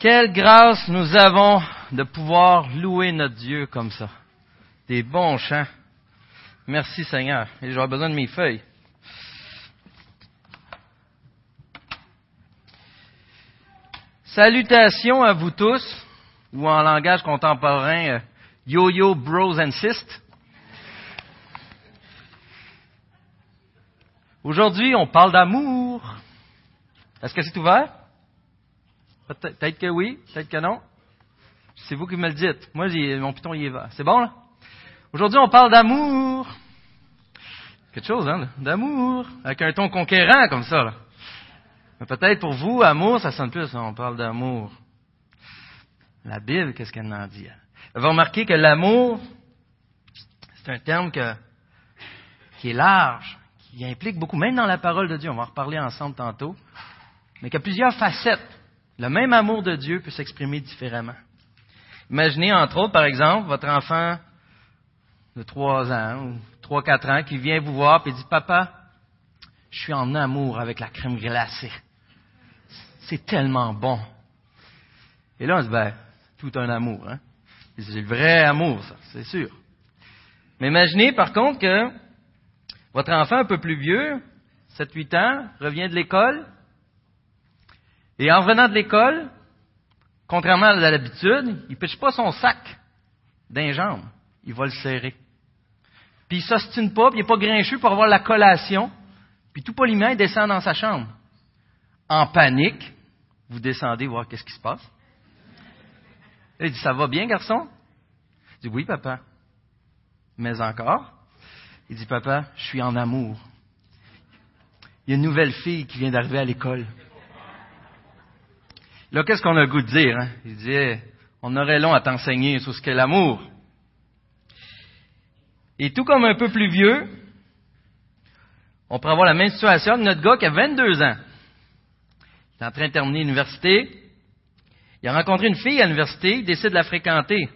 Quelle grâce nous avons de pouvoir louer notre Dieu comme ça. Des bons chants. Merci Seigneur. Et j'aurai besoin de mes feuilles. Salutations à vous tous, ou en langage contemporain, euh, yo-yo bros and sisters. Aujourd'hui, on parle d'amour. Est-ce que c'est ouvert? Peut-être que oui, peut-être que non. C'est vous qui me le dites. Moi, mon piton, il est. C'est bon, là? Aujourd'hui, on parle d'amour. Quelque chose, hein? D'amour. Avec un ton conquérant, comme ça, là. Mais peut-être pour vous, amour, ça sonne plus, on parle d'amour. La Bible, qu'est-ce qu'elle en dit? Vous remarquer que l'amour, c'est un terme qui est large, qui implique beaucoup, même dans la parole de Dieu. On va en reparler ensemble tantôt. Mais qui a plusieurs facettes. Le même amour de Dieu peut s'exprimer différemment. Imaginez, entre autres, par exemple, votre enfant de 3 ans ou 3-4 ans qui vient vous voir et dit Papa, je suis en amour avec la crème glacée. C'est tellement bon. Et là, on se dit ben, tout un amour. Hein? C'est le vrai amour, ça, c'est sûr. Mais imaginez, par contre, que votre enfant un peu plus vieux, 7-8 ans, revient de l'école et en revenant de l'école, contrairement à l'habitude, il ne pitche pas son sac d'un jambe. Il va le serrer. Puis il s'ostine pas, puis il n'est pas grinchu pour avoir la collation. Puis tout poliment, il descend dans sa chambre. En panique, vous descendez voir qu'est-ce qui se passe. Il dit, ça va bien, garçon? Il dit, oui, papa. Mais encore? Il dit, papa, je suis en amour. Il y a une nouvelle fille qui vient d'arriver à l'école. Là, qu'est-ce qu'on a le goût de dire? Hein? Il dit, on aurait long à t'enseigner sur ce qu'est l'amour. Et tout comme un peu plus vieux, on pourrait avoir la même situation de notre gars qui a 22 ans. Il est en train de terminer l'université. Il a rencontré une fille à l'université, il décide de la fréquenter.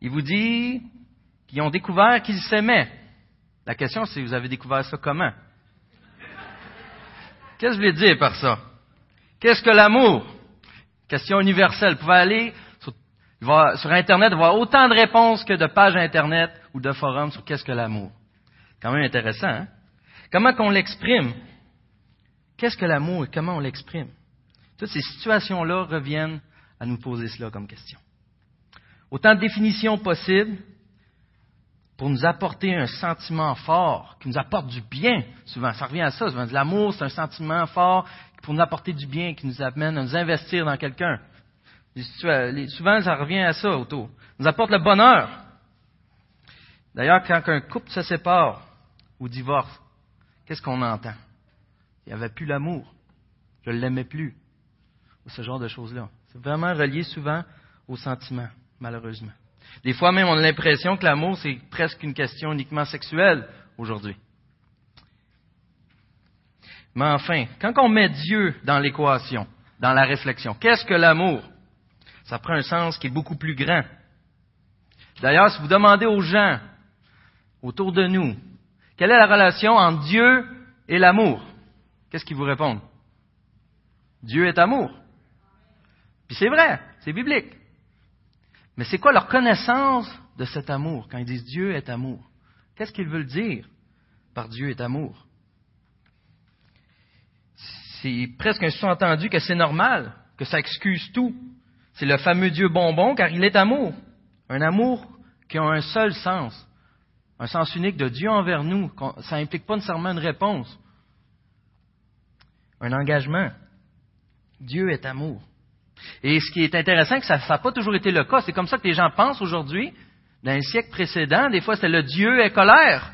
Il vous dit qu'ils ont découvert qu'ils s'aimaient. La question, c'est vous avez découvert ça comment? Qu'est-ce que je voulais dire par ça? Qu'est-ce que l'amour? Question universelle. Vous pouvez aller sur, Internet voir autant de réponses que de pages Internet ou de forums sur qu'est-ce que l'amour. Quand même intéressant, hein? Comment qu'on l'exprime? Qu'est-ce que l'amour et comment on l'exprime? Toutes ces situations-là reviennent à nous poser cela comme question. Autant de définitions possibles pour nous apporter un sentiment fort, qui nous apporte du bien. Souvent, ça revient à ça. L'amour, c'est un sentiment fort pour nous apporter du bien, qui nous amène à nous investir dans quelqu'un. Souvent, ça revient à ça autour. nous apporte le bonheur. D'ailleurs, quand un couple se sépare ou divorce, qu'est-ce qu'on entend? Il n'y avait plus l'amour. Je ne l'aimais plus. Ou ce genre de choses-là. C'est vraiment relié souvent au sentiment, malheureusement. Des fois même, on a l'impression que l'amour, c'est presque une question uniquement sexuelle aujourd'hui. Mais enfin, quand on met Dieu dans l'équation, dans la réflexion, qu'est-ce que l'amour? Ça prend un sens qui est beaucoup plus grand. D'ailleurs, si vous demandez aux gens autour de nous, quelle est la relation entre Dieu et l'amour? Qu'est-ce qu'ils vous répondent? Dieu est amour. Puis c'est vrai, c'est biblique. Mais c'est quoi leur connaissance de cet amour? Quand ils disent Dieu est amour? Qu'est-ce qu'ils veulent dire par Dieu est amour? C'est presque un sous-entendu que c'est normal, que ça excuse tout. C'est le fameux Dieu bonbon car il est amour. Un amour qui a un seul sens, un sens unique de Dieu envers nous. Ça n'implique pas nécessairement une réponse, un engagement. Dieu est amour. Et ce qui est intéressant, c'est que ça n'a pas toujours été le cas. C'est comme ça que les gens pensent aujourd'hui. Dans les siècles précédents, des fois, c'était le Dieu est colère.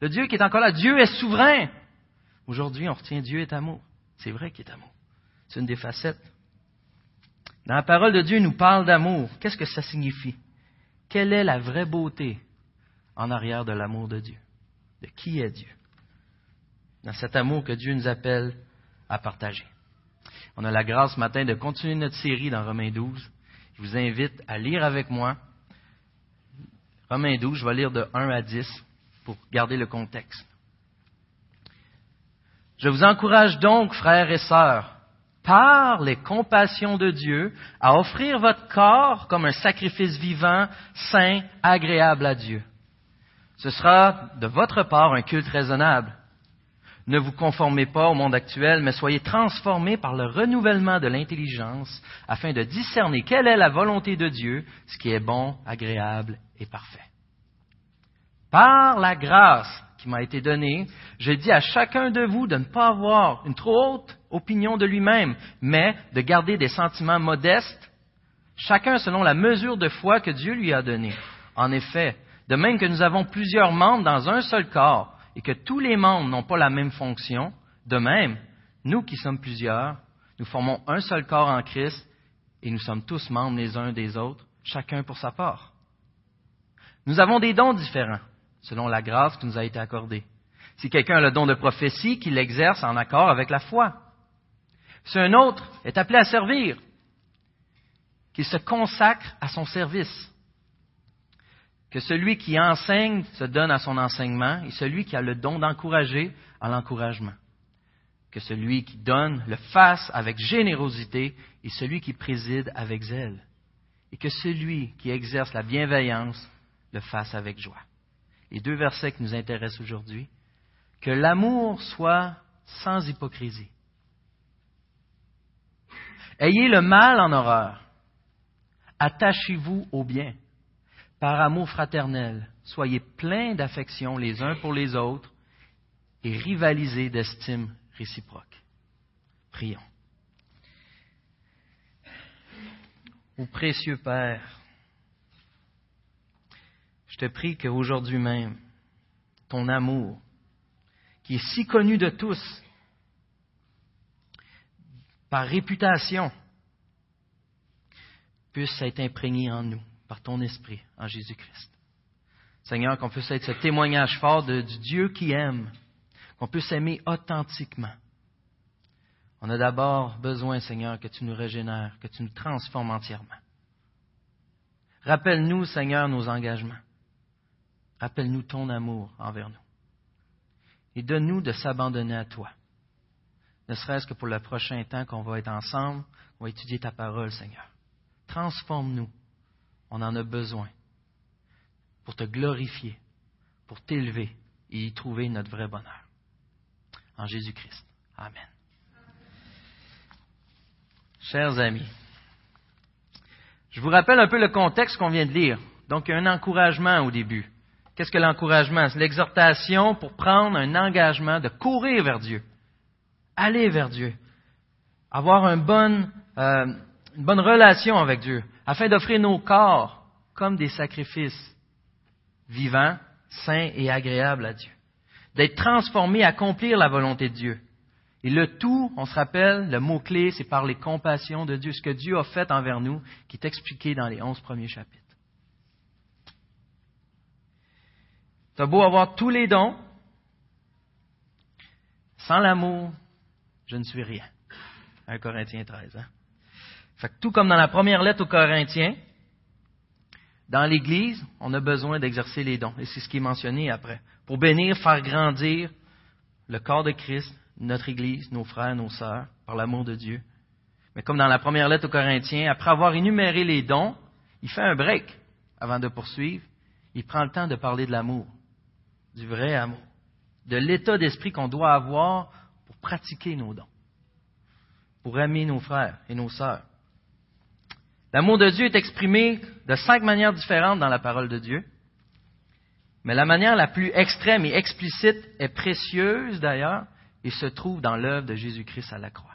Le Dieu qui est en colère. Dieu est souverain. Aujourd'hui, on retient Dieu est amour. C'est vrai qu'il est amour. C'est une des facettes. Dans la parole de Dieu, il nous parle d'amour. Qu'est-ce que ça signifie? Quelle est la vraie beauté en arrière de l'amour de Dieu? De qui est Dieu? Dans cet amour que Dieu nous appelle à partager. On a la grâce ce matin de continuer notre série dans Romains 12. Je vous invite à lire avec moi Romains 12, je vais lire de 1 à 10 pour garder le contexte. Je vous encourage donc, frères et sœurs, par les compassions de Dieu, à offrir votre corps comme un sacrifice vivant, saint, agréable à Dieu. Ce sera de votre part un culte raisonnable. Ne vous conformez pas au monde actuel, mais soyez transformés par le renouvellement de l'intelligence afin de discerner quelle est la volonté de Dieu, ce qui est bon, agréable et parfait. Par la grâce qui m'a été donnée, je dis à chacun de vous de ne pas avoir une trop haute opinion de lui-même, mais de garder des sentiments modestes, chacun selon la mesure de foi que Dieu lui a donnée. En effet, de même que nous avons plusieurs membres dans un seul corps, et que tous les membres n'ont pas la même fonction, de même, nous qui sommes plusieurs, nous formons un seul corps en Christ et nous sommes tous membres les uns des autres, chacun pour sa part. Nous avons des dons différents, selon la grâce qui nous a été accordée. Si quelqu'un a le don de prophétie, qu'il l'exerce en accord avec la foi. Si un autre est appelé à servir, qu'il se consacre à son service que celui qui enseigne se donne à son enseignement et celui qui a le don d'encourager à l'encouragement. Que celui qui donne le fasse avec générosité et celui qui préside avec zèle. Et que celui qui exerce la bienveillance le fasse avec joie. Les deux versets qui nous intéressent aujourd'hui. Que l'amour soit sans hypocrisie. Ayez le mal en horreur. Attachez-vous au bien par amour fraternel, soyez pleins d'affection les uns pour les autres et rivalisez d'estime réciproque. Prions. Ô précieux Père, je te prie qu'aujourd'hui même, ton amour, qui est si connu de tous, par réputation, puisse être imprégné en nous par ton esprit en Jésus-Christ. Seigneur, qu'on puisse être ce témoignage fort du Dieu qui aime, qu'on puisse aimer authentiquement. On a d'abord besoin, Seigneur, que tu nous régénères, que tu nous transformes entièrement. Rappelle-nous, Seigneur, nos engagements. Rappelle-nous ton amour envers nous. Et donne-nous de s'abandonner à toi. Ne serait-ce que pour le prochain temps qu'on va être ensemble, on va étudier ta parole, Seigneur. Transforme-nous on en a besoin pour te glorifier, pour t'élever et y trouver notre vrai bonheur. En Jésus-Christ. Amen. Chers amis, je vous rappelle un peu le contexte qu'on vient de lire. Donc, un encouragement au début. Qu'est-ce que l'encouragement? C'est l'exhortation pour prendre un engagement de courir vers Dieu, aller vers Dieu, avoir une bonne, euh, une bonne relation avec Dieu, afin d'offrir nos corps comme des sacrifices vivants, saints et agréables à Dieu. D'être transformés accomplir la volonté de Dieu. Et le tout, on se rappelle, le mot-clé, c'est par les compassions de Dieu, ce que Dieu a fait envers nous, qui est expliqué dans les onze premiers chapitres. Tu beau avoir tous les dons, sans l'amour, je ne suis rien. 1 Corinthiens 13. Hein? tout comme dans la première lettre aux Corinthiens, dans l'Église, on a besoin d'exercer les dons. Et c'est ce qui est mentionné après. Pour bénir, faire grandir le corps de Christ, notre Église, nos frères, nos sœurs, par l'amour de Dieu. Mais comme dans la première lettre aux Corinthiens, après avoir énuméré les dons, il fait un break avant de poursuivre. Il prend le temps de parler de l'amour, du vrai amour, de l'état d'esprit qu'on doit avoir pour pratiquer nos dons, pour aimer nos frères et nos sœurs. L'amour de Dieu est exprimé de cinq manières différentes dans la parole de Dieu. Mais la manière la plus extrême et explicite est précieuse d'ailleurs et se trouve dans l'œuvre de Jésus-Christ à la croix.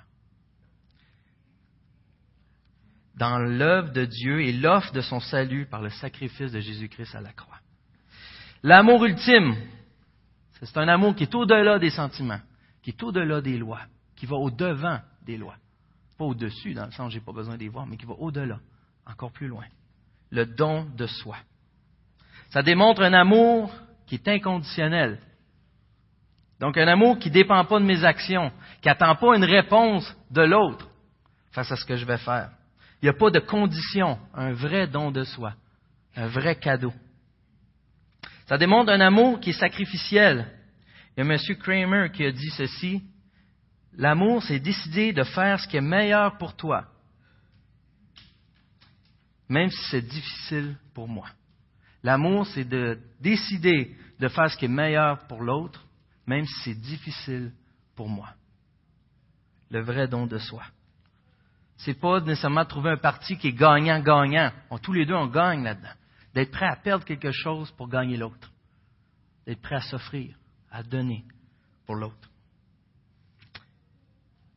Dans l'œuvre de Dieu et l'offre de son salut par le sacrifice de Jésus-Christ à la croix. L'amour ultime, c'est un amour qui est au-delà des sentiments, qui est au-delà des lois, qui va au-devant des lois pas au-dessus, dans le sens j'ai pas besoin d'y voir, mais qui va au-delà, encore plus loin. Le don de soi. Ça démontre un amour qui est inconditionnel. Donc un amour qui ne dépend pas de mes actions, qui n'attend pas une réponse de l'autre face à ce que je vais faire. Il n'y a pas de condition, un vrai don de soi, un vrai cadeau. Ça démontre un amour qui est sacrificiel. Il y a M. Kramer qui a dit ceci, L'amour, c'est décider de faire ce qui est meilleur pour toi, même si c'est difficile pour moi. L'amour, c'est de décider de faire ce qui est meilleur pour l'autre, même si c'est difficile pour moi. Le vrai don de soi. C'est pas nécessairement trouver un parti qui est gagnant-gagnant. tous les deux, on gagne là-dedans. D'être prêt à perdre quelque chose pour gagner l'autre. D'être prêt à s'offrir, à donner pour l'autre.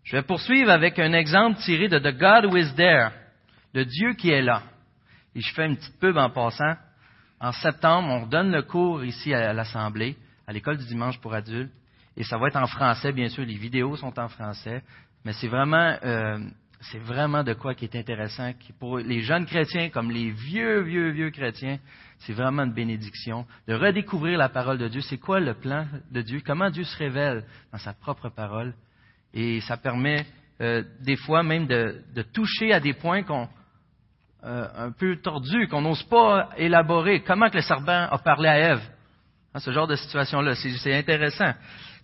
Je vais poursuivre avec un exemple tiré de The God Who Is There, le Dieu qui est là. Et je fais une petite pub en passant. En septembre, on donne le cours ici à l'Assemblée, à l'école du dimanche pour adultes. Et ça va être en français, bien sûr, les vidéos sont en français. Mais c'est vraiment, euh, c'est vraiment de quoi qui est intéressant. Pour les jeunes chrétiens comme les vieux, vieux, vieux chrétiens, c'est vraiment une bénédiction de redécouvrir la parole de Dieu. C'est quoi le plan de Dieu? Comment Dieu se révèle dans sa propre parole? Et ça permet euh, des fois même de, de, toucher à des points qu'on euh, un peu tordus, qu'on n'ose pas élaborer. Comment que le serpent a parlé à Ève? Hein, ce genre de situation-là, c'est intéressant.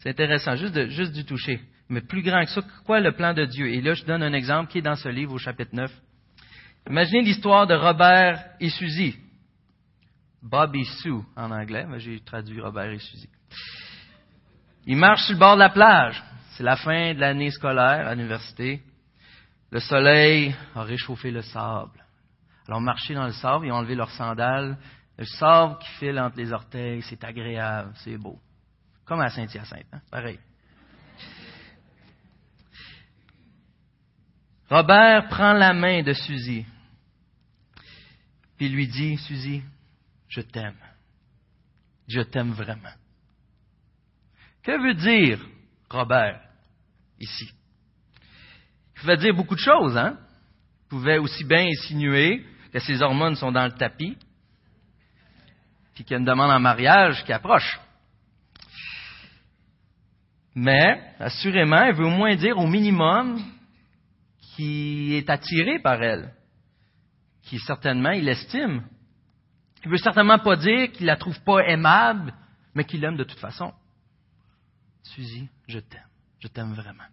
C'est intéressant, juste, du toucher. Mais plus grand que ça, quoi le plan de Dieu? Et là, je donne un exemple qui est dans ce livre au chapitre 9. Imaginez l'histoire de Robert et Suzy. Bob et Sue en anglais, mais j'ai traduit Robert et Suzy. Ils marchent sur le bord de la plage. C'est la fin de l'année scolaire à l'université. Le soleil a réchauffé le sable. Alors, marcher dans le sable, ils ont enlevé leurs sandales. Le sable qui file entre les orteils, c'est agréable, c'est beau. Comme à Saint-Hyacinthe, hein? pareil. Robert prend la main de Suzy, puis lui dit, Suzy, je t'aime. Je t'aime vraiment. Que veut dire Robert ici? Il pouvait dire beaucoup de choses, hein? Il pouvait aussi bien insinuer que ses hormones sont dans le tapis, puis qu'il y a une demande en mariage qui approche. Mais, assurément, il veut au moins dire au minimum qu'il est attiré par elle, qui certainement il estime. Il veut certainement pas dire qu'il la trouve pas aimable, mais qu'il l'aime de toute façon. Suzy, je t'aime. Je t'aime vraiment.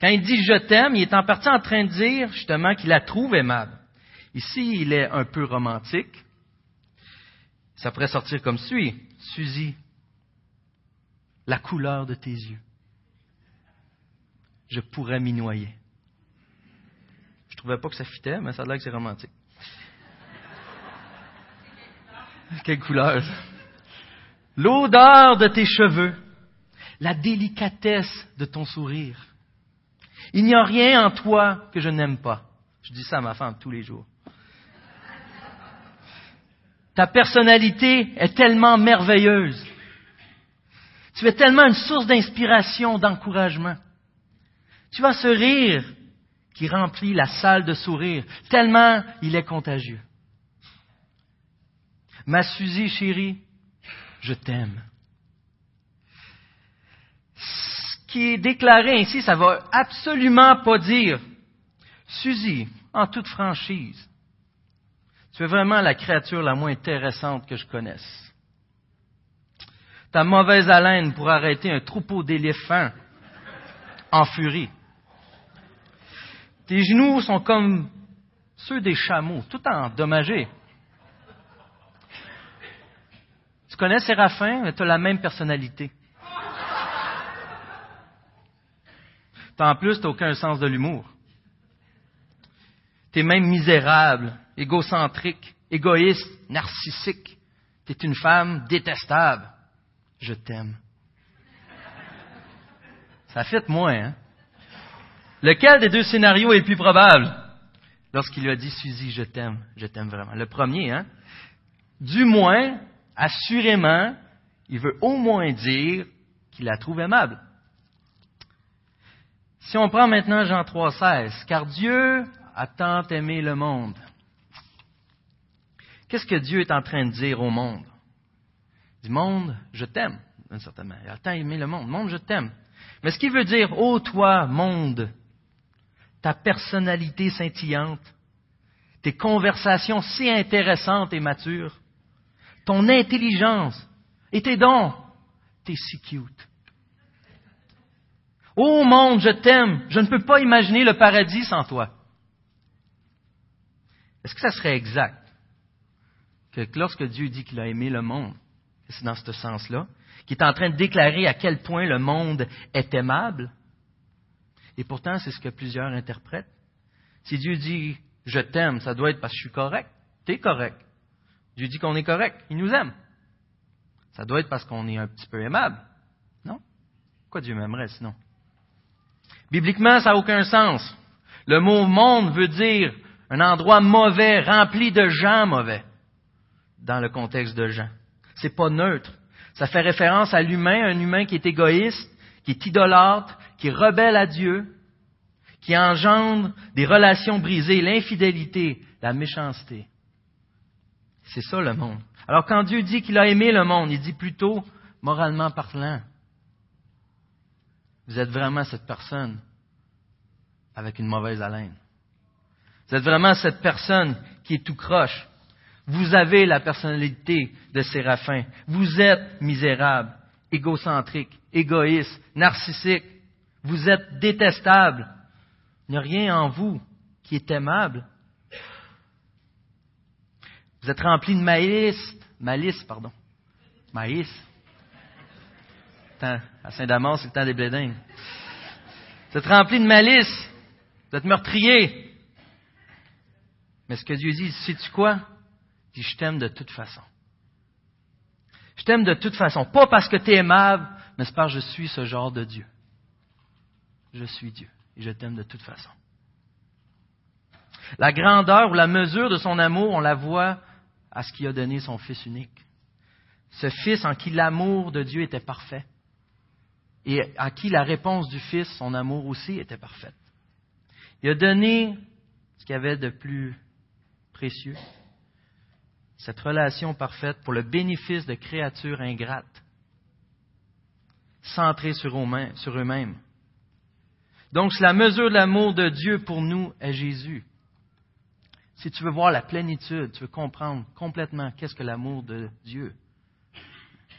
Quand il dit je t'aime, il est en partie en train de dire justement qu'il la trouve aimable. Ici, il est un peu romantique. Ça pourrait sortir comme suit. Suzy, la couleur de tes yeux. Je pourrais m'y noyer. Je trouvais pas que ça fitait, mais ça a l'air que c'est romantique. Quelle couleur! L'odeur de tes cheveux, la délicatesse de ton sourire. Il n'y a rien en toi que je n'aime pas. Je dis ça à ma femme tous les jours. Ta personnalité est tellement merveilleuse. Tu es tellement une source d'inspiration, d'encouragement. Tu as ce rire qui remplit la salle de sourire, tellement il est contagieux. Ma Suzy chérie, je t'aime. Ce qui est déclaré ainsi, ça va absolument pas dire, Suzy, en toute franchise, tu es vraiment la créature la moins intéressante que je connaisse. Ta mauvaise haleine pour arrêter un troupeau d'éléphants en furie. Tes genoux sont comme ceux des chameaux, tout endommagés. Tu connais Séraphin, mais tu as la même personnalité. en plus, tu n'as aucun sens de l'humour. Tu es même misérable, égocentrique, égoïste, narcissique. Tu es une femme détestable. Je t'aime. Ça fait moins, hein? Lequel des deux scénarios est le plus probable? Lorsqu'il lui a dit, Suzy, je t'aime, je t'aime vraiment. Le premier, hein? Du moins, assurément, il veut au moins dire qu'il la trouve aimable. Si on prend maintenant Jean 3,16, car Dieu a tant aimé le monde. Qu'est-ce que Dieu est en train de dire au monde? Du monde, je t'aime, d'une certaine manière. Il a tant aimé le monde. Monde, je t'aime. Mais ce qui veut dire, ô toi, monde, ta personnalité scintillante, tes conversations si intéressantes et matures, ton intelligence et tes dons, t'es si cute. Ô monde, je t'aime, je ne peux pas imaginer le paradis sans toi. Est-ce que ça serait exact que lorsque Dieu dit qu'il a aimé le monde, c'est dans ce sens-là, qu'il est en train de déclarer à quel point le monde est aimable, et pourtant c'est ce que plusieurs interprètent. Si Dieu dit je t'aime, ça doit être parce que je suis correct. Tu es correct. Dieu dit qu'on est correct. Il nous aime. Ça doit être parce qu'on est un petit peu aimable. Non? Pourquoi Dieu m'aimerait sinon? Bibliquement, ça n'a aucun sens. Le mot monde veut dire un endroit mauvais, rempli de gens mauvais, dans le contexte de Jean. C'est pas neutre. Ça fait référence à l'humain, un humain qui est égoïste, qui est idolâtre, qui est rebelle à Dieu, qui engendre des relations brisées, l'infidélité, la méchanceté. C'est ça le monde. Alors quand Dieu dit qu'il a aimé le monde, il dit plutôt moralement parlant. Vous êtes vraiment cette personne avec une mauvaise haleine. Vous êtes vraiment cette personne qui est tout croche. Vous avez la personnalité de Séraphin. Vous êtes misérable, égocentrique, égoïste, narcissique. Vous êtes détestable. Il n'y a rien en vous qui est aimable. Vous êtes rempli de malice, malice, pardon. Maïs. à Saint-Damas, c'est le temps des blédins. Vous êtes rempli de malice. Vous êtes meurtrier. Mais ce que Dieu dit, sais-tu quoi? Je t'aime de toute façon. Je t'aime de toute façon. Pas parce que tu es aimable, mais c'est parce que je suis ce genre de Dieu. Je suis Dieu et je t'aime de toute façon. La grandeur ou la mesure de son amour, on la voit à ce qui a donné son Fils unique. Ce Fils en qui l'amour de Dieu était parfait et à qui la réponse du Fils, son amour aussi, était parfaite. Il a donné ce qu'il y avait de plus précieux, cette relation parfaite pour le bénéfice de créatures ingrates, centrées sur eux-mêmes. Donc, la mesure de l'amour de Dieu pour nous est Jésus. Si tu veux voir la plénitude, tu veux comprendre complètement qu'est-ce que l'amour de Dieu,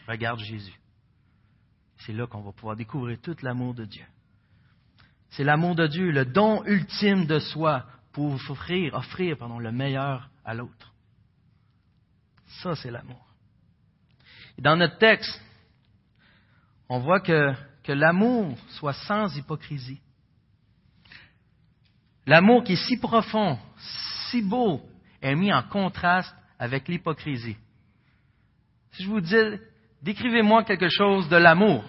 regarde Jésus. C'est là qu'on va pouvoir découvrir tout l'amour de Dieu. C'est l'amour de Dieu, le don ultime de soi pour offrir, offrir pardon, le meilleur à l'autre. Ça, c'est l'amour. dans notre texte, on voit que, que l'amour soit sans hypocrisie. L'amour qui est si profond, si beau, est mis en contraste avec l'hypocrisie. Si je vous dis, décrivez-moi quelque chose de l'amour,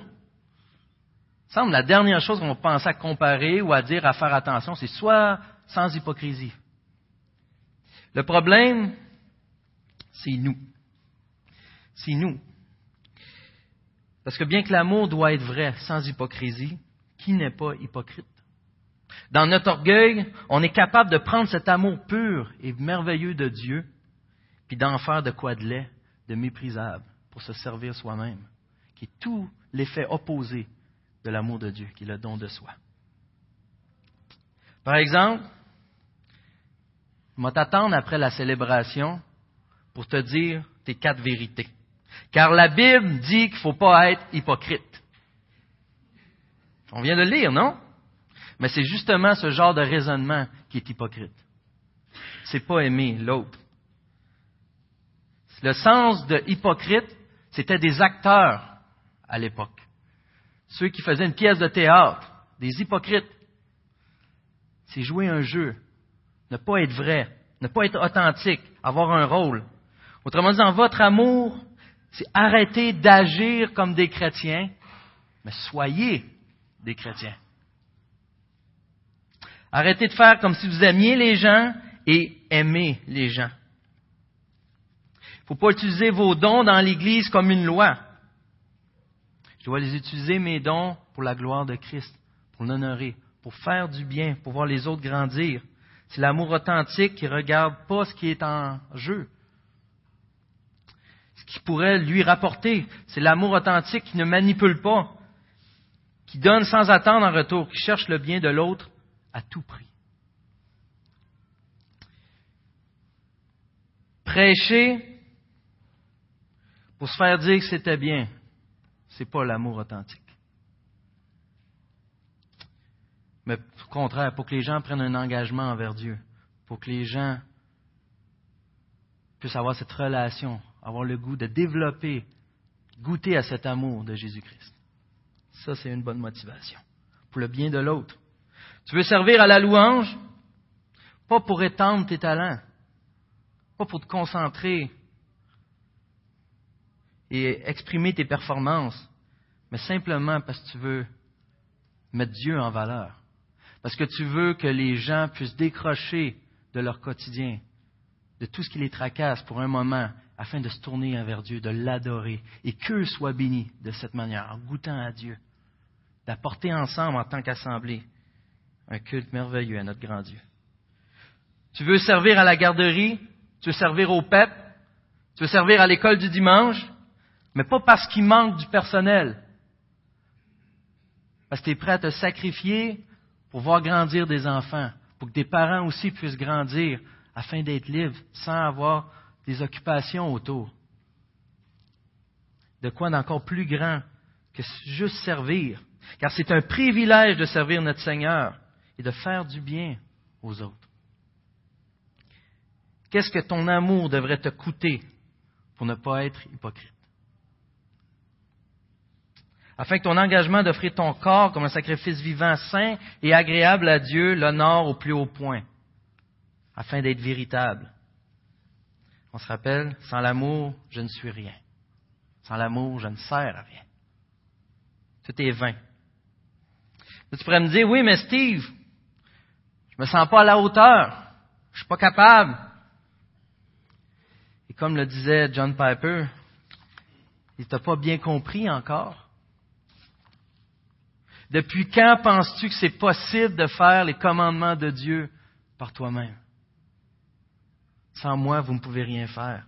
semble la dernière chose qu'on va penser à comparer ou à dire à faire attention, c'est soit sans hypocrisie. Le problème, c'est nous. C'est nous. Parce que bien que l'amour doit être vrai, sans hypocrisie, qui n'est pas hypocrite? Dans notre orgueil, on est capable de prendre cet amour pur et merveilleux de Dieu, puis d'en faire de quoi de lait, de méprisable, pour se servir soi-même, qui est tout l'effet opposé de l'amour de Dieu, qui est le don de soi. Par exemple, je vais t'attendre après la célébration pour te dire tes quatre vérités. Car la Bible dit qu'il ne faut pas être hypocrite. On vient de le lire, non? Mais c'est justement ce genre de raisonnement qui est hypocrite. C'est pas aimer l'autre. Le sens de hypocrite, c'était des acteurs à l'époque. Ceux qui faisaient une pièce de théâtre, des hypocrites. C'est jouer un jeu, ne pas être vrai, ne pas être authentique, avoir un rôle. Autrement dit, dans votre amour, c'est arrêter d'agir comme des chrétiens, mais soyez des chrétiens. Arrêtez de faire comme si vous aimiez les gens et aimez les gens. Il ne faut pas utiliser vos dons dans l'Église comme une loi. Je dois les utiliser, mes dons, pour la gloire de Christ, pour l'honorer, pour faire du bien, pour voir les autres grandir. C'est l'amour authentique qui ne regarde pas ce qui est en jeu, qui pourrait lui rapporter. C'est l'amour authentique qui ne manipule pas, qui donne sans attendre en retour, qui cherche le bien de l'autre à tout prix. Prêcher pour se faire dire que c'était bien, c'est pas l'amour authentique. mais au contraire, pour que les gens prennent un engagement envers Dieu, pour que les gens puissent avoir cette relation, avoir le goût de développer, goûter à cet amour de Jésus-Christ. Ça, c'est une bonne motivation, pour le bien de l'autre. Tu veux servir à la louange, pas pour étendre tes talents, pas pour te concentrer et exprimer tes performances, mais simplement parce que tu veux mettre Dieu en valeur. Parce que tu veux que les gens puissent décrocher de leur quotidien, de tout ce qui les tracasse pour un moment, afin de se tourner vers Dieu, de l'adorer, et qu'eux soient bénis de cette manière, en goûtant à Dieu, d'apporter ensemble en tant qu'assemblée un culte merveilleux à notre grand Dieu. Tu veux servir à la garderie, tu veux servir au PEP, tu veux servir à l'école du dimanche, mais pas parce qu'il manque du personnel, parce que tu es prêt à te sacrifier pour voir grandir des enfants, pour que des parents aussi puissent grandir afin d'être libres sans avoir des occupations autour. De quoi d'encore plus grand que juste servir, car c'est un privilège de servir notre Seigneur et de faire du bien aux autres. Qu'est-ce que ton amour devrait te coûter pour ne pas être hypocrite? afin que ton engagement d'offrir ton corps comme un sacrifice vivant, saint et agréable à Dieu l'honore au plus haut point, afin d'être véritable. On se rappelle, sans l'amour, je ne suis rien. Sans l'amour, je ne sers à rien. Tout est vain. tu pourrais me dire, oui, mais Steve, je me sens pas à la hauteur. Je suis pas capable. Et comme le disait John Piper, il t'a pas bien compris encore. Depuis quand penses-tu que c'est possible de faire les commandements de Dieu par toi-même? Sans moi, vous ne pouvez rien faire.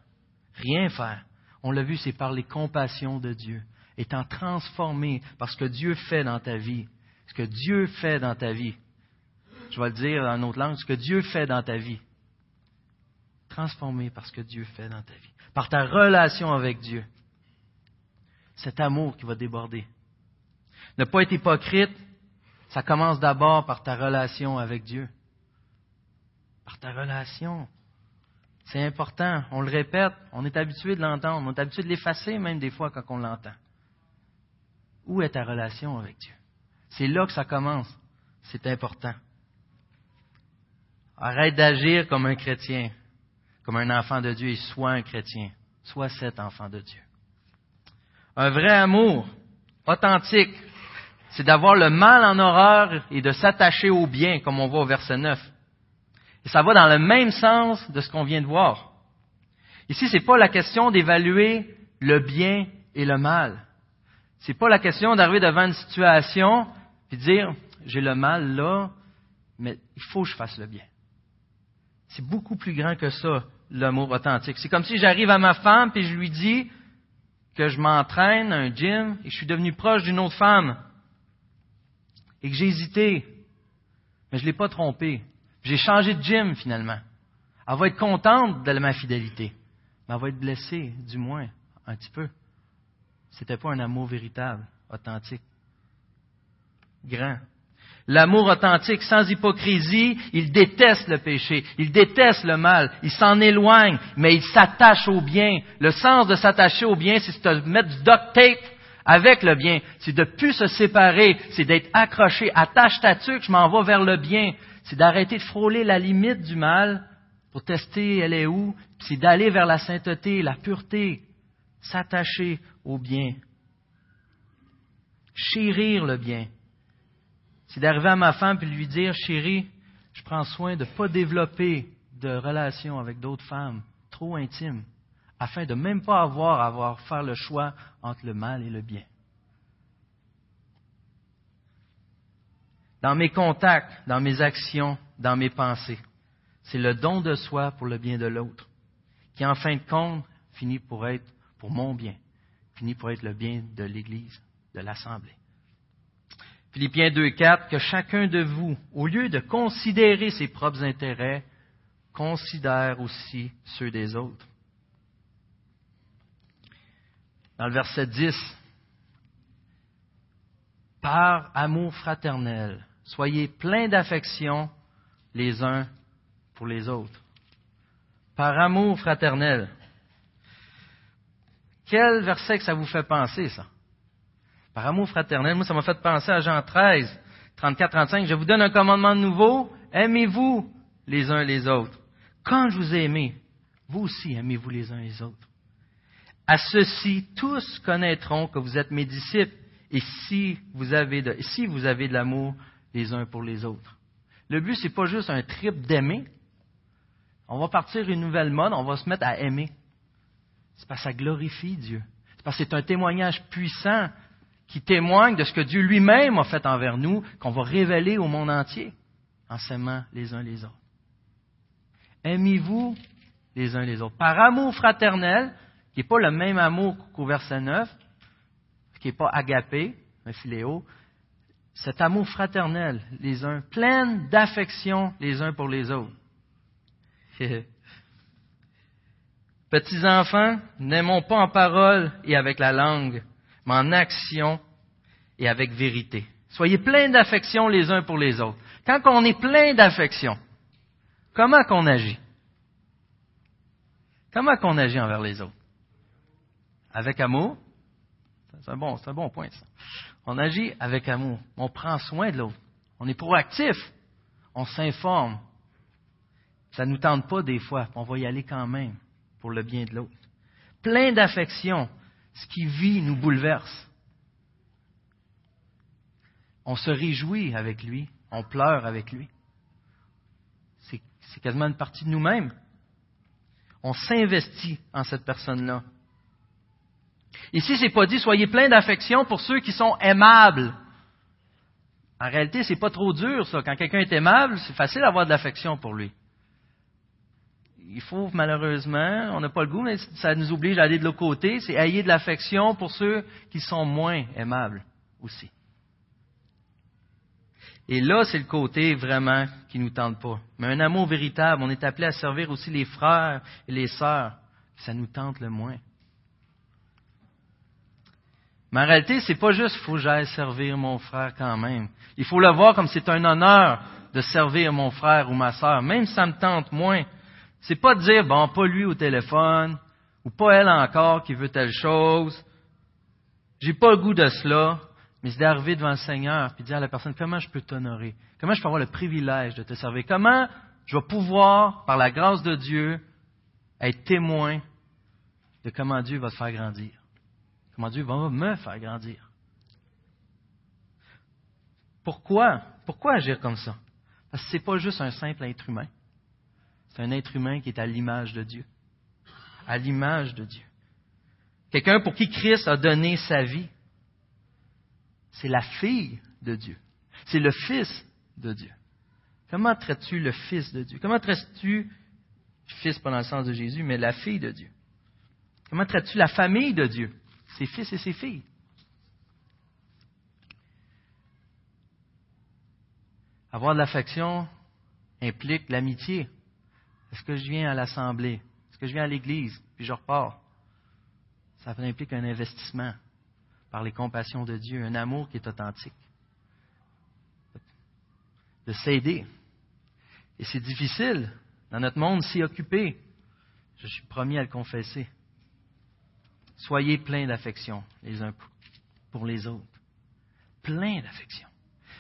Rien faire. On l'a vu, c'est par les compassions de Dieu, étant transformé par ce que Dieu fait dans ta vie. Ce que Dieu fait dans ta vie. Je vais le dire en autre langue, ce que Dieu fait dans ta vie. Transformé par ce que Dieu fait dans ta vie. Par ta relation avec Dieu. Cet amour qui va déborder. Ne pas être hypocrite, ça commence d'abord par ta relation avec Dieu. Par ta relation. C'est important. On le répète. On est habitué de l'entendre. On est habitué de l'effacer même des fois quand on l'entend. Où est ta relation avec Dieu? C'est là que ça commence. C'est important. Arrête d'agir comme un chrétien, comme un enfant de Dieu et sois un chrétien. Sois cet enfant de Dieu. Un vrai amour, authentique, c'est d'avoir le mal en horreur et de s'attacher au bien, comme on voit au verset 9. Et ça va dans le même sens de ce qu'on vient de voir. Ici, ce n'est pas la question d'évaluer le bien et le mal. Ce n'est pas la question d'arriver devant une situation et de dire, j'ai le mal là, mais il faut que je fasse le bien. C'est beaucoup plus grand que ça, l'amour authentique. C'est comme si j'arrive à ma femme et je lui dis que je m'entraîne à un gym et je suis devenu proche d'une autre femme et que j'ai hésité, mais je ne l'ai pas trompé. J'ai changé de gym finalement. Elle va être contente de ma fidélité, mais elle va être blessée, du moins, un petit peu. C'était pas un amour véritable, authentique, grand. L'amour authentique, sans hypocrisie, il déteste le péché, il déteste le mal, il s'en éloigne, mais il s'attache au bien. Le sens de s'attacher au bien, c'est de mettre du duct tape avec le bien. C'est de plus se séparer, c'est d'être accroché. Attache ta tuque, je m'en vais vers le bien. C'est d'arrêter de frôler la limite du mal pour tester elle est où. C'est d'aller vers la sainteté, la pureté. S'attacher au bien. Chérir le bien. C'est d'arriver à ma femme et lui dire, chérie, je prends soin de ne pas développer de relations avec d'autres femmes trop intimes afin de même pas avoir à faire le choix entre le mal et le bien. Dans mes contacts, dans mes actions, dans mes pensées, c'est le don de soi pour le bien de l'autre, qui en fin de compte finit pour être pour mon bien, finit pour être le bien de l'Église, de l'Assemblée. Philippiens 2.4, que chacun de vous, au lieu de considérer ses propres intérêts, considère aussi ceux des autres. dans le verset 10, par amour fraternel, soyez pleins d'affection les uns pour les autres. Par amour fraternel. Quel verset que ça vous fait penser, ça? Par amour fraternel, moi, ça m'a fait penser à Jean 13, 34-35. Je vous donne un commandement nouveau. Aimez-vous les uns les autres. Quand je vous ai aimé, vous aussi aimez-vous les uns les autres. À ceux-ci, tous connaîtront que vous êtes mes disciples et si vous avez de, si vous avez de l'amour les uns pour les autres. Le but, c'est pas juste un trip d'aimer. On va partir une nouvelle mode, on va se mettre à aimer. C'est parce que ça glorifie Dieu. C'est parce que c'est un témoignage puissant qui témoigne de ce que Dieu lui-même a fait envers nous, qu'on va révéler au monde entier en s'aimant les uns les autres. Aimez-vous les uns les autres. Par amour fraternel, qui n'est pas le même amour qu'au verset 9, qui n'est pas agapé, mais philéo, cet amour fraternel, les uns, plein d'affection les uns pour les autres. Petits enfants, n'aimons pas en parole et avec la langue, mais en action et avec vérité. Soyez pleins d'affection les uns pour les autres. Quand on est plein d'affection, comment qu'on agit? Comment qu'on agit envers les autres? Avec amour? C'est un bon, c'est un bon point, ça. On agit avec amour. On prend soin de l'autre. On est proactif. On s'informe. Ça ne nous tente pas des fois. On va y aller quand même pour le bien de l'autre. Plein d'affection. Ce qui vit nous bouleverse. On se réjouit avec lui. On pleure avec lui. C'est quasiment une partie de nous-mêmes. On s'investit en cette personne-là. Ici, c'est pas dit soyez plein d'affection pour ceux qui sont aimables. En réalité, c'est pas trop dur, ça. Quand quelqu'un est aimable, c'est facile d'avoir de l'affection pour lui. Il faut, malheureusement, on n'a pas le goût, mais ça nous oblige à aller de l'autre côté, c'est ayez de l'affection pour ceux qui sont moins aimables aussi. Et là, c'est le côté vraiment qui nous tente pas. Mais un amour véritable, on est appelé à servir aussi les frères et les sœurs. Ça nous tente le moins. Mais en réalité, c'est pas juste faut que j'aille servir mon frère quand même. Il faut le voir comme c'est un honneur de servir mon frère ou ma sœur, même si ça me tente moins. C'est pas de dire bon, pas lui au téléphone, ou pas elle encore qui veut telle chose. J'ai pas le goût de cela, mais c'est d'arriver devant le Seigneur et dire à la personne comment je peux t'honorer, comment je peux avoir le privilège de te servir, comment je vais pouvoir, par la grâce de Dieu, être témoin de comment Dieu va te faire grandir? Comment Dieu va me faire grandir? Pourquoi? Pourquoi agir comme ça? Parce que ce n'est pas juste un simple être humain. C'est un être humain qui est à l'image de Dieu. À l'image de Dieu. Quelqu'un pour qui Christ a donné sa vie. C'est la fille de Dieu. C'est le fils de Dieu. Comment traites-tu le fils de Dieu? Comment traites-tu, fils pas dans le sens de Jésus, mais la fille de Dieu? Comment traites-tu la famille de Dieu? Ses fils et ses filles. Avoir de l'affection implique l'amitié. Est-ce que je viens à l'assemblée? Est-ce que je viens à l'église? Puis je repars? Ça implique un investissement par les compassions de Dieu, un amour qui est authentique. De s'aider. Et c'est difficile dans notre monde si occupé. Je suis promis à le confesser. Soyez pleins d'affection les uns pour les autres. Pleins d'affection.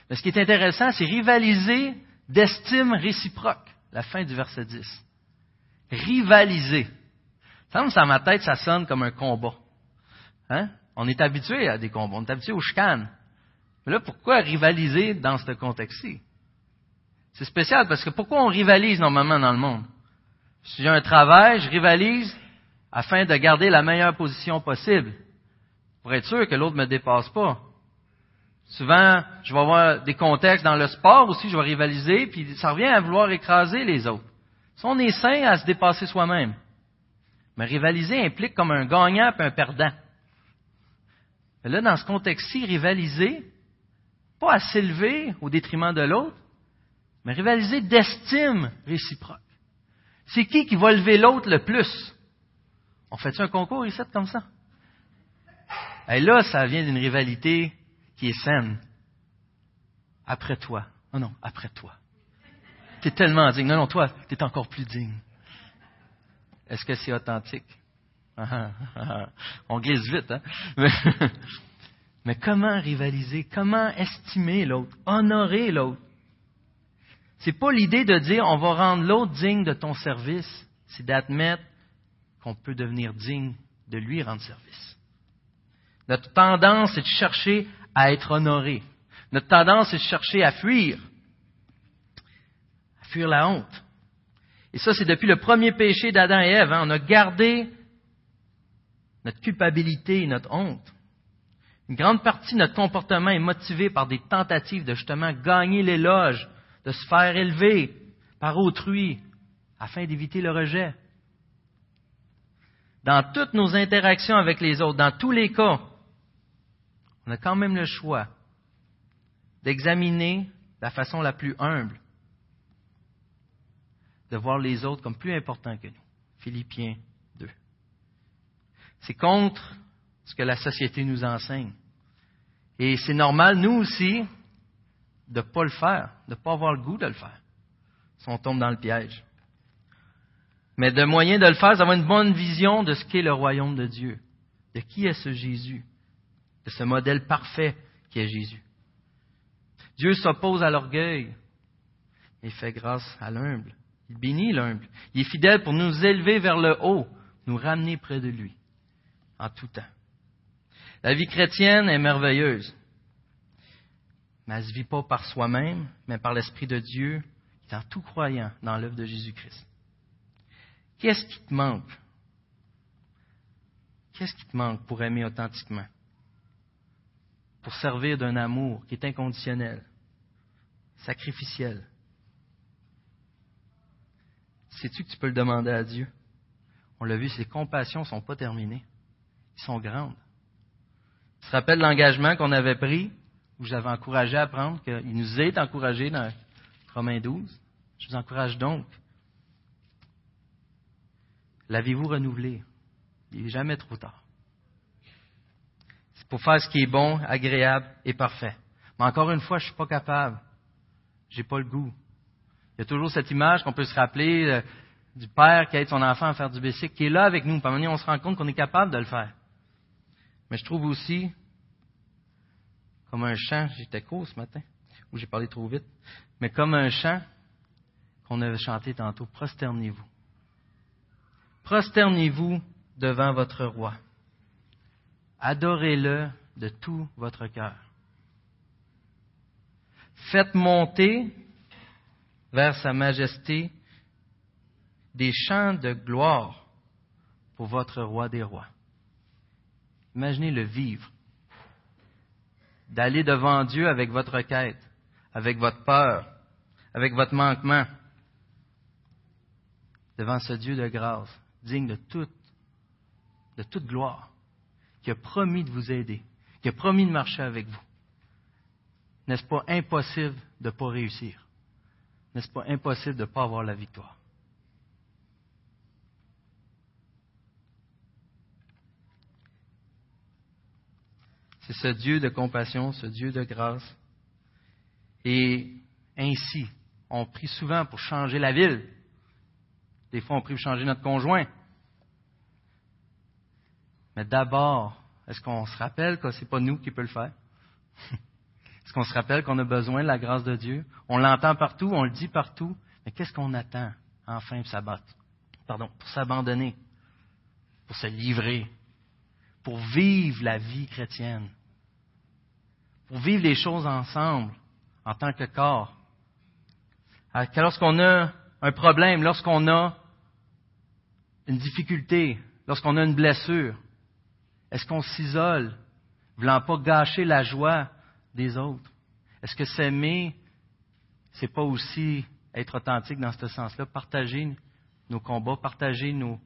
Mais ce qui est intéressant, c'est rivaliser d'estime réciproque. La fin du verset 10. Rivaliser. Ça, dans ma tête, ça sonne comme un combat. Hein? On est habitué à des combats, on est habitué aux chicanes. Mais là, pourquoi rivaliser dans ce contexte-ci? C'est spécial parce que pourquoi on rivalise normalement dans le monde? Si j'ai un travail, je rivalise afin de garder la meilleure position possible, pour être sûr que l'autre ne me dépasse pas. Souvent, je vais avoir des contextes dans le sport aussi, je vais rivaliser, puis ça revient à vouloir écraser les autres. Si on est sain à se dépasser soi-même. Mais rivaliser implique comme un gagnant et un perdant. Mais là, dans ce contexte-ci, rivaliser, pas à s'élever au détriment de l'autre, mais rivaliser d'estime réciproque. C'est qui qui va lever l'autre le plus? On fait-tu un concours ici comme ça? Et là, ça vient d'une rivalité qui est saine. après toi. Oh non, après toi. Tu es tellement digne. Non, non, toi, tu es encore plus digne. Est-ce que c'est authentique? On glisse vite, hein? Mais, comment rivaliser? Comment estimer l'autre? Honorer l'autre? C'est pas l'idée de dire on va rendre l'autre digne de ton service, c'est d'admettre qu'on peut devenir digne de lui rendre service. Notre tendance est de chercher à être honoré. Notre tendance est de chercher à fuir, à fuir la honte. Et ça, c'est depuis le premier péché d'Adam et Ève. Hein. On a gardé notre culpabilité et notre honte. Une grande partie de notre comportement est motivée par des tentatives de justement gagner l'éloge, de se faire élever par autrui, afin d'éviter le rejet. Dans toutes nos interactions avec les autres, dans tous les cas, on a quand même le choix d'examiner la façon la plus humble de voir les autres comme plus importants que nous. Philippiens 2. C'est contre ce que la société nous enseigne. Et c'est normal, nous aussi, de ne pas le faire, de ne pas avoir le goût de le faire, si on tombe dans le piège. Mais de moyen de le faire, c'est une bonne vision de ce qu'est le royaume de Dieu, de qui est ce Jésus, de ce modèle parfait qui est Jésus. Dieu s'oppose à l'orgueil et fait grâce à l'humble. Il bénit l'humble. Il est fidèle pour nous élever vers le haut, nous ramener près de lui, en tout temps. La vie chrétienne est merveilleuse, mais elle ne se vit pas par soi-même, mais par l'Esprit de Dieu qui est en tout croyant dans l'œuvre de Jésus-Christ. Qu'est-ce qui te manque? Qu'est-ce qui te manque pour aimer authentiquement? Pour servir d'un amour qui est inconditionnel, sacrificiel, Sais-tu que tu peux le demander à Dieu? On l'a vu, ses compassions ne sont pas terminées. Ils sont grandes. Tu te rappelles l'engagement qu'on avait pris, où j'avais encouragé à prendre, qu'il nous est encouragé dans Romains 12? Je vous encourage donc. L'avez-vous renouvelé? Il n'est jamais trop tard. C'est pour faire ce qui est bon, agréable et parfait. Mais encore une fois, je ne suis pas capable. Je n'ai pas le goût. Il y a toujours cette image qu'on peut se rappeler euh, du père qui aide son enfant à faire du bicycle, qui est là avec nous. Par on se rend compte qu'on est capable de le faire. Mais je trouve aussi, comme un chant, j'étais court ce matin, ou j'ai parlé trop vite, mais comme un chant qu'on avait chanté tantôt, prosternez-vous. Prosternez-vous devant votre roi. Adorez-le de tout votre cœur. Faites monter vers sa majesté des chants de gloire pour votre roi des rois. Imaginez le vivre, d'aller devant Dieu avec votre quête, avec votre peur, avec votre manquement, devant ce Dieu de grâce, digne de toute, de toute gloire, qui a promis de vous aider, qui a promis de marcher avec vous. N'est-ce pas impossible de ne pas réussir? N'est-ce pas impossible de ne pas avoir la victoire? C'est ce Dieu de compassion, ce Dieu de grâce. Et ainsi, on prie souvent pour changer la ville. Des fois, on prie pour changer notre conjoint. Mais d'abord, est-ce qu'on se rappelle que ce n'est pas nous qui peut le faire? Est-ce qu'on se rappelle qu'on a besoin de la grâce de Dieu? On l'entend partout, on le dit partout, mais qu'est-ce qu'on attend enfin pour s'abattre? Pardon, pour s'abandonner, pour se livrer, pour vivre la vie chrétienne, pour vivre les choses ensemble en tant que corps? Lorsqu'on a un problème, lorsqu'on a une difficulté, lorsqu'on a une blessure, est-ce qu'on s'isole, voulant pas gâcher la joie des autres? Est-ce que s'aimer, c'est pas aussi être authentique dans ce sens-là, partager nos combats, partager nos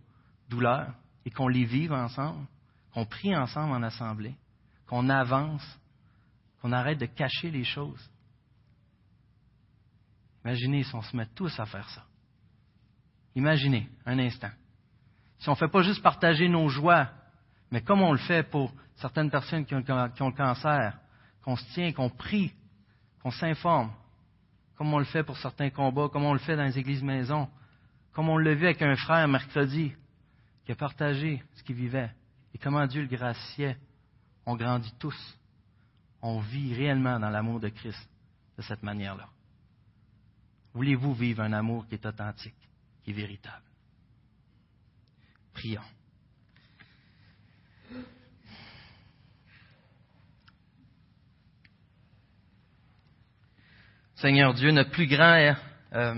douleurs et qu'on les vive ensemble, qu'on prie ensemble en assemblée, qu'on avance, qu'on arrête de cacher les choses? Imaginez si on se met tous à faire ça. Imaginez un instant. Si on ne fait pas juste partager nos joies, mais comme on le fait pour certaines personnes qui ont, le cancer, qu'on se tient, qu'on prie, qu'on s'informe, comme on le fait pour certains combats, comme on le fait dans les églises maisons, comme on l'a vu avec un frère mercredi qui a partagé ce qu'il vivait et comment Dieu le graciait. On grandit tous. On vit réellement dans l'amour de Christ de cette manière-là. Voulez-vous vivre un amour qui est authentique, qui est véritable? Seigneur Dieu, notre plus grand euh,